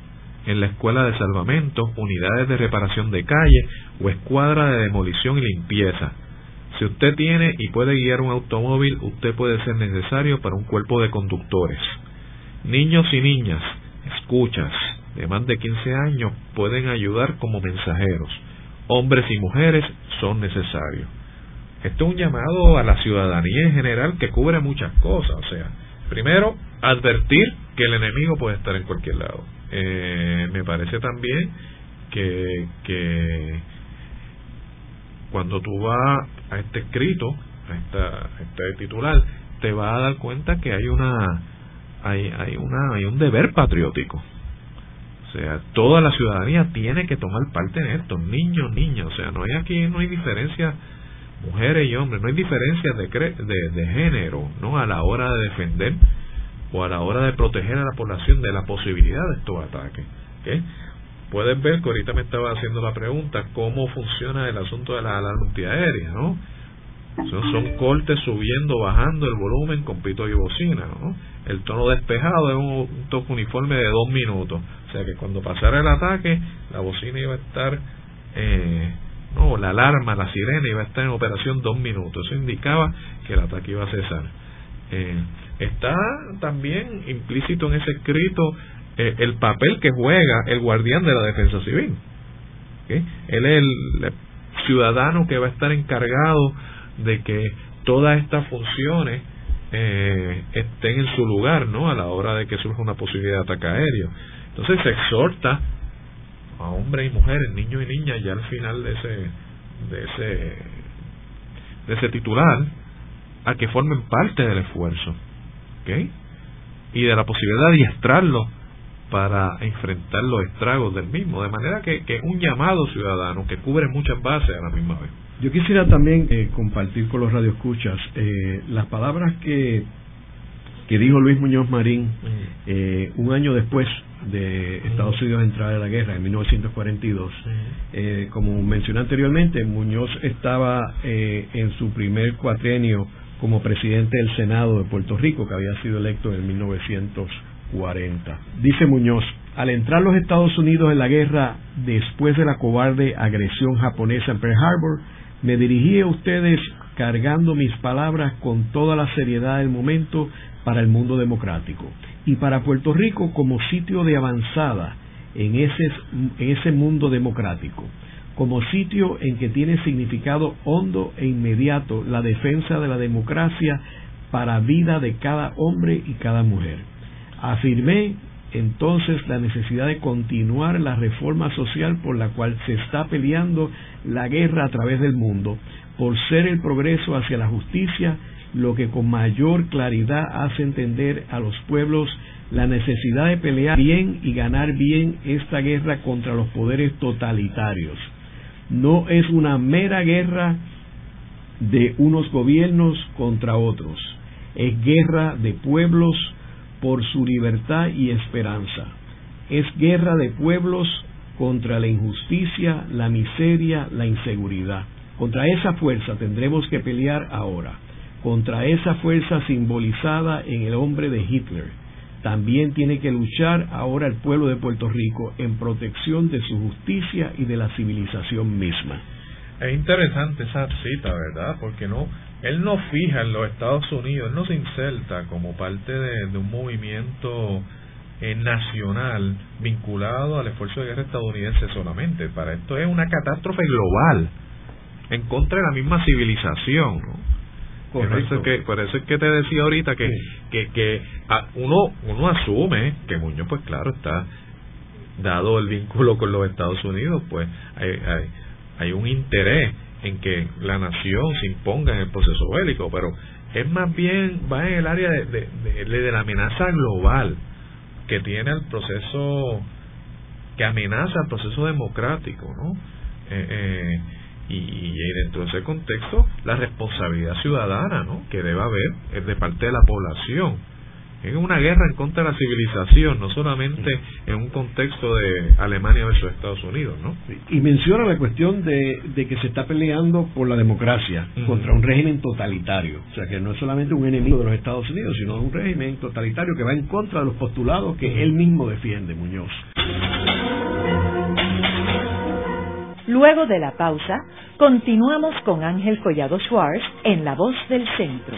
En la escuela de salvamento, unidades de reparación de calle o escuadra de demolición y limpieza. Si usted tiene y puede guiar un automóvil, usted puede ser necesario para un cuerpo de conductores. Niños y niñas, escuchas, de más de 15 años pueden ayudar como mensajeros hombres y mujeres son necesarios. Esto es un llamado a la ciudadanía en general que cubre muchas cosas. O sea, primero, advertir que el enemigo puede estar en cualquier lado. Eh, me parece también que, que cuando tú vas a este escrito, a, esta, este titular, te vas a dar cuenta que hay una hay, hay una hay un deber patriótico o sea, toda la ciudadanía tiene que tomar parte en esto, niños, niñas, o sea, no hay aquí, no hay diferencia mujeres y hombres, no hay diferencia de, de, de género, ¿no? A la hora de defender o a la hora de proteger a la población de la posibilidad de estos ataques. ¿okay? Puedes ver que ahorita me estaba haciendo la pregunta cómo funciona el asunto de la alarma antiaérea, ¿no? Son, cortes subiendo, bajando el volumen con pito y bocina, ¿no? El tono despejado es un toque uniforme de dos minutos. O sea que cuando pasara el ataque, la bocina iba a estar, eh, no, la alarma, la sirena iba a estar en operación dos minutos. Eso indicaba que el ataque iba a cesar. Eh, está también implícito en ese escrito eh, el papel que juega el guardián de la defensa civil. Él es el ciudadano que va a estar encargado de que todas estas funciones eh, estén en su lugar, ¿no? A la hora de que surja una posibilidad de ataque aéreo. Entonces se exhorta a hombres y mujeres, niños y niñas, ya al final de ese, de ese, de ese titular, a que formen parte del esfuerzo, ¿ok? Y de la posibilidad de adiestrarlo para enfrentar los estragos del mismo, de manera que, que un llamado ciudadano que cubre muchas bases a la misma vez. Yo quisiera también eh, compartir con los radioescuchas eh, las palabras que, que dijo Luis Muñoz Marín eh, un año después de Estados Unidos entrar a la guerra en 1942. Eh, como mencioné anteriormente, Muñoz estaba eh, en su primer cuatrienio como presidente del Senado de Puerto Rico, que había sido electo en 1940. Dice Muñoz, al entrar los Estados Unidos en la guerra después de la cobarde agresión japonesa en Pearl Harbor, me dirigí a ustedes cargando mis palabras con toda la seriedad del momento para el mundo democrático y para Puerto Rico como sitio de avanzada en ese, en ese mundo democrático, como sitio en que tiene significado hondo e inmediato la defensa de la democracia para vida de cada hombre y cada mujer. Afirmé entonces la necesidad de continuar la reforma social por la cual se está peleando la guerra a través del mundo, por ser el progreso hacia la justicia lo que con mayor claridad hace entender a los pueblos la necesidad de pelear bien y ganar bien esta guerra contra los poderes totalitarios. No es una mera guerra de unos gobiernos contra otros, es guerra de pueblos por su libertad y esperanza. Es guerra de pueblos contra la injusticia, la miseria, la inseguridad. Contra esa fuerza tendremos que pelear ahora contra esa fuerza simbolizada en el hombre de Hitler. También tiene que luchar ahora el pueblo de Puerto Rico en protección de su justicia y de la civilización misma. Es interesante esa cita, ¿verdad? Porque no, él no fija en los Estados Unidos, él no se inserta como parte de, un movimiento eh, nacional vinculado al esfuerzo de guerra estadounidense solamente. Para esto es una catástrofe global en contra de la misma civilización. Por eso, es que, por eso es que te decía ahorita que, que, que uno, uno asume que Muñoz, pues claro, está dado el vínculo con los Estados Unidos, pues hay, hay, hay un interés en que la nación se imponga en el proceso bélico, pero es más bien va en el área de, de, de, la amenaza global que tiene el proceso que amenaza el proceso democrático, ¿no? Eh, eh, y, y, dentro de ese contexto la responsabilidad ciudadana, ¿no? Que debe haber de parte de la población es una guerra en contra de la civilización, no solamente en un contexto de Alemania versus Estados Unidos, ¿no? Y menciona la cuestión de, que se está peleando por la democracia contra un régimen totalitario, o sea que no es solamente un enemigo de los Estados Unidos, sino un régimen totalitario que va en contra de los postulados que él mismo defiende, Muñoz. Luego de la pausa, continuamos con Ángel Collado Schwartz en La Voz del Centro.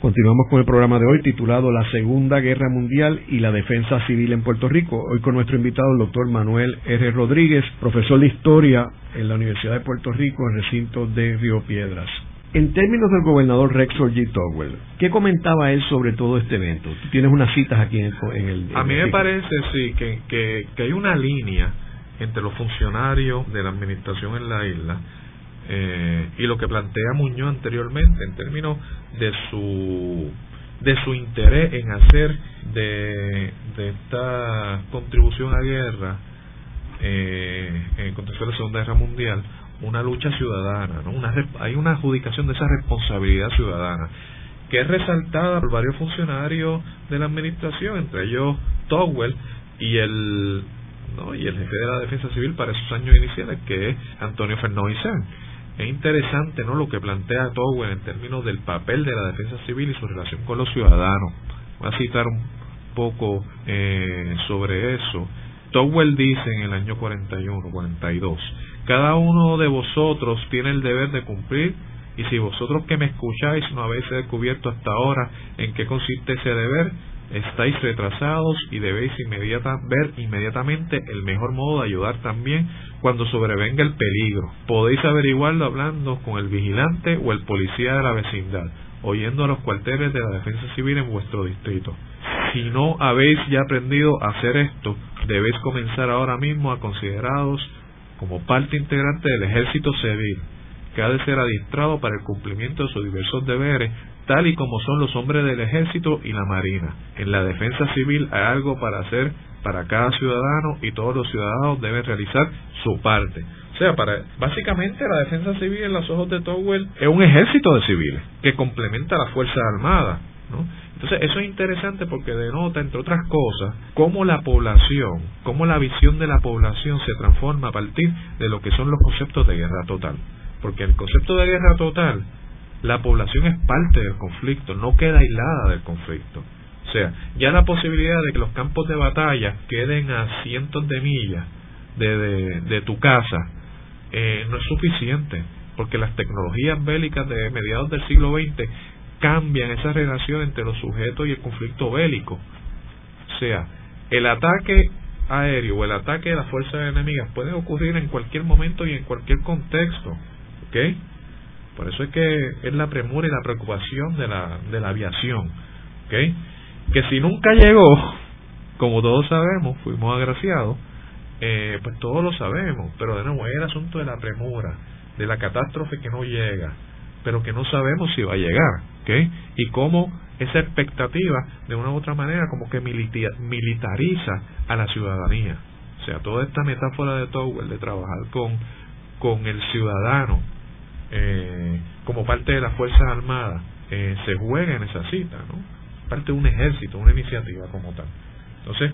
Continuamos con el programa de hoy titulado La Segunda Guerra Mundial y la Defensa Civil en Puerto Rico. Hoy con nuestro invitado, el doctor Manuel R. Rodríguez, profesor de Historia en la Universidad de Puerto Rico, en recinto de Río Piedras. En términos del gobernador Rex G. Towell, ¿qué comentaba él sobre todo este evento? Tú tienes unas citas aquí en el... a mí me parece, sí, que, que, hay una línea entre los funcionarios de la administración en la isla eh, y lo que plantea Muñoz anteriormente en términos de su de su interés en hacer de, de esta contribución a guerra eh, en contexto de la Segunda Guerra Mundial una lucha ciudadana, ¿no? Una, hay una adjudicación de esa responsabilidad ciudadana que es resaltada por varios funcionarios de la administración, entre ellos Towell y el ¿no? y el jefe de la defensa civil para esos años iniciales, que es Antonio Fernández Es interesante ¿no? lo que plantea Towell en términos del papel de la defensa civil y su relación con los ciudadanos. Voy a citar un poco eh, sobre eso. Towell dice en el año 41, 42, cada uno de vosotros tiene el deber de cumplir y si vosotros que me escucháis no habéis descubierto hasta ahora en qué consiste ese deber, estáis retrasados y debéis inmediata, ver inmediatamente el mejor modo de ayudar también cuando sobrevenga el peligro. Podéis averiguarlo hablando con el vigilante o el policía de la vecindad, oyendo a los cuarteles de la defensa civil en vuestro distrito. Si no habéis ya aprendido a hacer esto, debéis comenzar ahora mismo a consideraros como parte integrante del ejército civil, que ha de ser adiestrado para el cumplimiento de sus diversos deberes, tal y como son los hombres del ejército y la marina. En la defensa civil hay algo para hacer para cada ciudadano y todos los ciudadanos deben realizar su parte. O sea, para, básicamente la defensa civil en los ojos de Towell es un ejército de civiles que complementa a las Fuerzas Armadas. ¿no? Entonces, eso es interesante porque denota, entre otras cosas, cómo la población, cómo la visión de la población se transforma a partir de lo que son los conceptos de guerra total. Porque el concepto de guerra total, la población es parte del conflicto, no queda aislada del conflicto. O sea, ya la posibilidad de que los campos de batalla queden a cientos de millas de, de, tu casa eh, no es suficiente, porque las tecnologías bélicas de mediados del siglo XX cambian esa relación entre los sujetos y el conflicto bélico. O sea, el ataque aéreo o el ataque de las fuerzas enemigas puede ocurrir en cualquier momento y en cualquier contexto. ¿Ok? Por eso es que es la premura y la preocupación de la, de la aviación. Que si nunca llegó, como todos sabemos, fuimos agraciados, eh, pues todos lo sabemos, pero de nuevo es el asunto de la premura, de la catástrofe que no llega, pero que no sabemos si va a llegar. Y cómo esa expectativa, de una u otra manera, como que militariza a la ciudadanía. O sea, toda esta metáfora de Towell de trabajar con, con el ciudadano eh, como parte de las Fuerzas Armadas eh, se juega en esa cita, ¿no? Parte de un ejército, una iniciativa como tal. Entonces,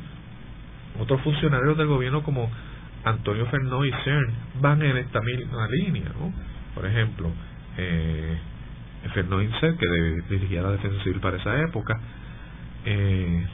otros funcionarios del gobierno como Antonio Fernó y CERN van en esta misma línea, ¿no? Por ejemplo, eh, Fernó CERN, que dirigía la defensa civil para esa época, eh,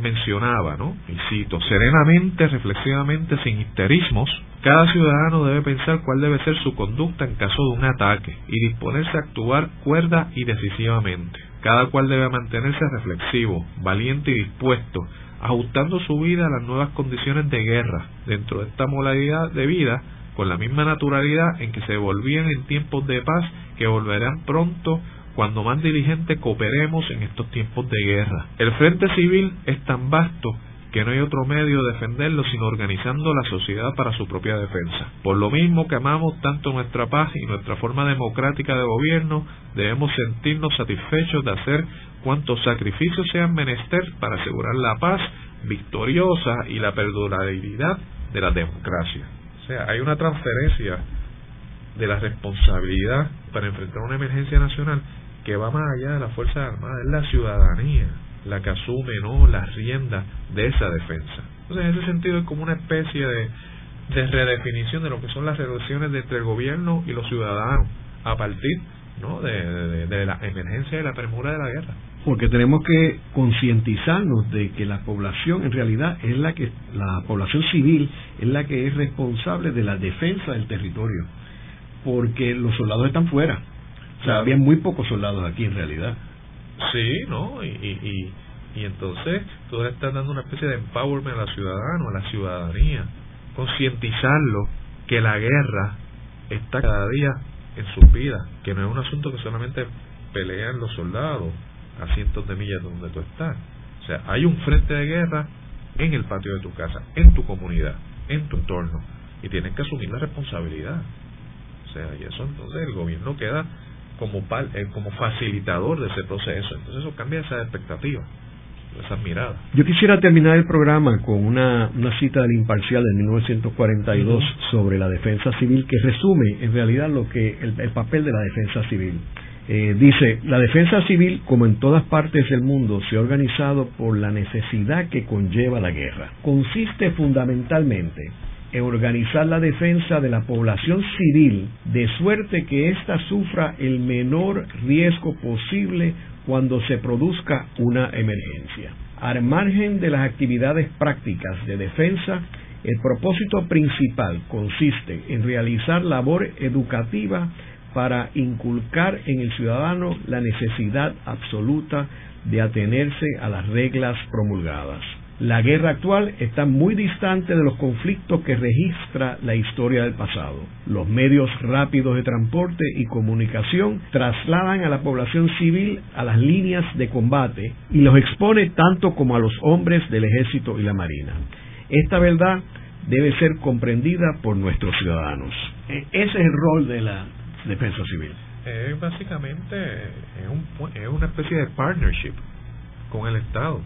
mencionaba, ¿no? Y cito, serenamente, reflexivamente, sin histerismos, cada ciudadano debe pensar cuál debe ser su conducta en caso de un ataque y disponerse a actuar cuerda y decisivamente. Cada cual debe mantenerse reflexivo, valiente y dispuesto, ajustando su vida a las nuevas condiciones de guerra dentro de esta modalidad de vida con la misma naturalidad en que se volvían en tiempos de paz que volverán pronto cuando más diligente cooperemos en estos tiempos de guerra. El frente civil es tan vasto que no hay otro medio de defenderlo sino organizando la sociedad para su propia defensa. Por lo mismo que amamos tanto nuestra paz y nuestra forma democrática de gobierno, debemos sentirnos satisfechos de hacer cuantos sacrificios sean menester para asegurar la paz victoriosa y la perdurabilidad de la democracia. O sea, hay una transferencia de la responsabilidad para enfrentar una emergencia nacional que va más allá de las Fuerzas Armadas, es la ciudadanía la que asume no las riendas de esa defensa. Entonces, en ese sentido es como una especie de, de redefinición de lo que son las relaciones entre el gobierno y los ciudadanos a partir ¿no? de, de, la emergencia y la premura de la guerra. Porque tenemos que concientizarnos de que la población en realidad es la que, la población civil es la que es responsable de la defensa del territorio, porque los soldados están fuera. O sea, había muy pocos soldados aquí en realidad. Sí, ¿no? Y, y, y, entonces tú le estás dando una especie de empowerment a los ciudadanos, a la ciudadanía, concientizarlo que la guerra está cada día en sus vidas, que no es un asunto que solamente pelean los soldados a cientos de millas de donde tú estás. O sea, hay un frente de guerra en el patio de tu casa, en tu comunidad, en tu entorno, y tienes que asumir la responsabilidad. O sea, y eso entonces el gobierno queda como, eh, como facilitador de ese proceso. Entonces eso cambia esa expectativa, esas miradas. Yo quisiera terminar el programa con una, una cita del Imparcial de 1942 sobre la defensa civil que resume en realidad lo que el, papel de la defensa civil. Eh, dice, la defensa civil, como en todas partes del mundo, se ha organizado por la necesidad que conlleva la guerra. Consiste fundamentalmente organizar la defensa de la población civil de suerte que ésta sufra el menor riesgo posible cuando se produzca una emergencia. Al margen de las actividades prácticas de defensa, el propósito principal consiste en realizar labor educativa para inculcar en el ciudadano la necesidad absoluta de atenerse a las reglas promulgadas. La guerra actual está muy distante de los conflictos que registra la historia del pasado. Los medios rápidos de transporte y comunicación trasladan a la población civil a las líneas de combate y los expone tanto como a los hombres del ejército y la marina. Esta verdad debe ser comprendida por nuestros ciudadanos. E, ese es el rol de la defensa civil. Es básicamente es una especie de partnership con el Estado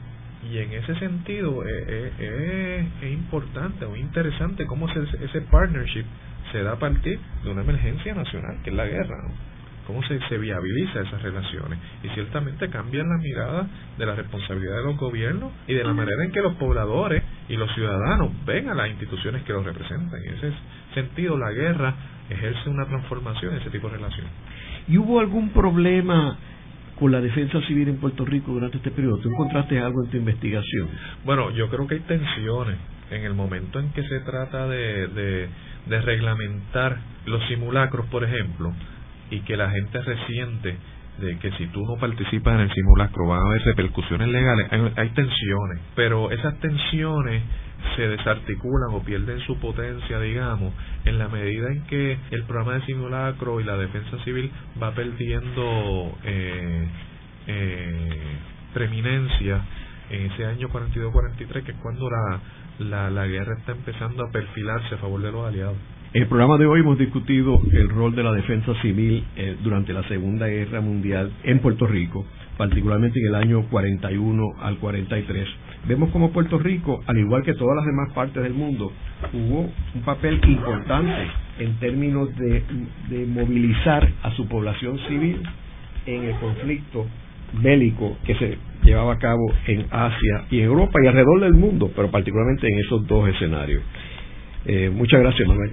y en ese sentido es, eh, eh, es, importante o interesante cómo ese partnership se da a partir de una emergencia nacional, que es la guerra, ¿no? cómo se, se viabiliza esas relaciones y ciertamente cambian la mirada de la responsabilidad de los gobiernos y de la manera en que los pobladores y los ciudadanos ven a las instituciones que los representan. En ese sentido, la guerra ejerce una transformación en ese tipo de relación. ¿Y hubo algún problema con la defensa civil en Puerto Rico durante este periodo? ¿Tú encontraste algo en tu investigación? Bueno, yo creo que hay tensiones en el momento en que se trata de, de, de reglamentar los simulacros, por ejemplo, y que la gente resiente de que si tú no participas en el simulacro van a haber repercusiones legales, hay, tensiones, pero esas tensiones se desarticulan o pierden su potencia, digamos, en la medida en que el programa de simulacro y la defensa civil va perdiendo eh, eh, preeminencia en ese año 42-43, que es cuando la, la, la guerra está empezando a perfilarse a favor de los aliados. En el programa de hoy hemos discutido el rol de la defensa civil eh, durante la Segunda Guerra Mundial en Puerto Rico, particularmente en el año 41 al 43. Vemos como Puerto Rico, al igual que todas las demás partes del mundo, jugó un papel importante en términos de, movilizar a su población civil en el conflicto bélico que se llevaba a cabo en Asia y en Europa y alrededor del mundo, pero particularmente en esos dos escenarios. Eh, muchas gracias, Manuel.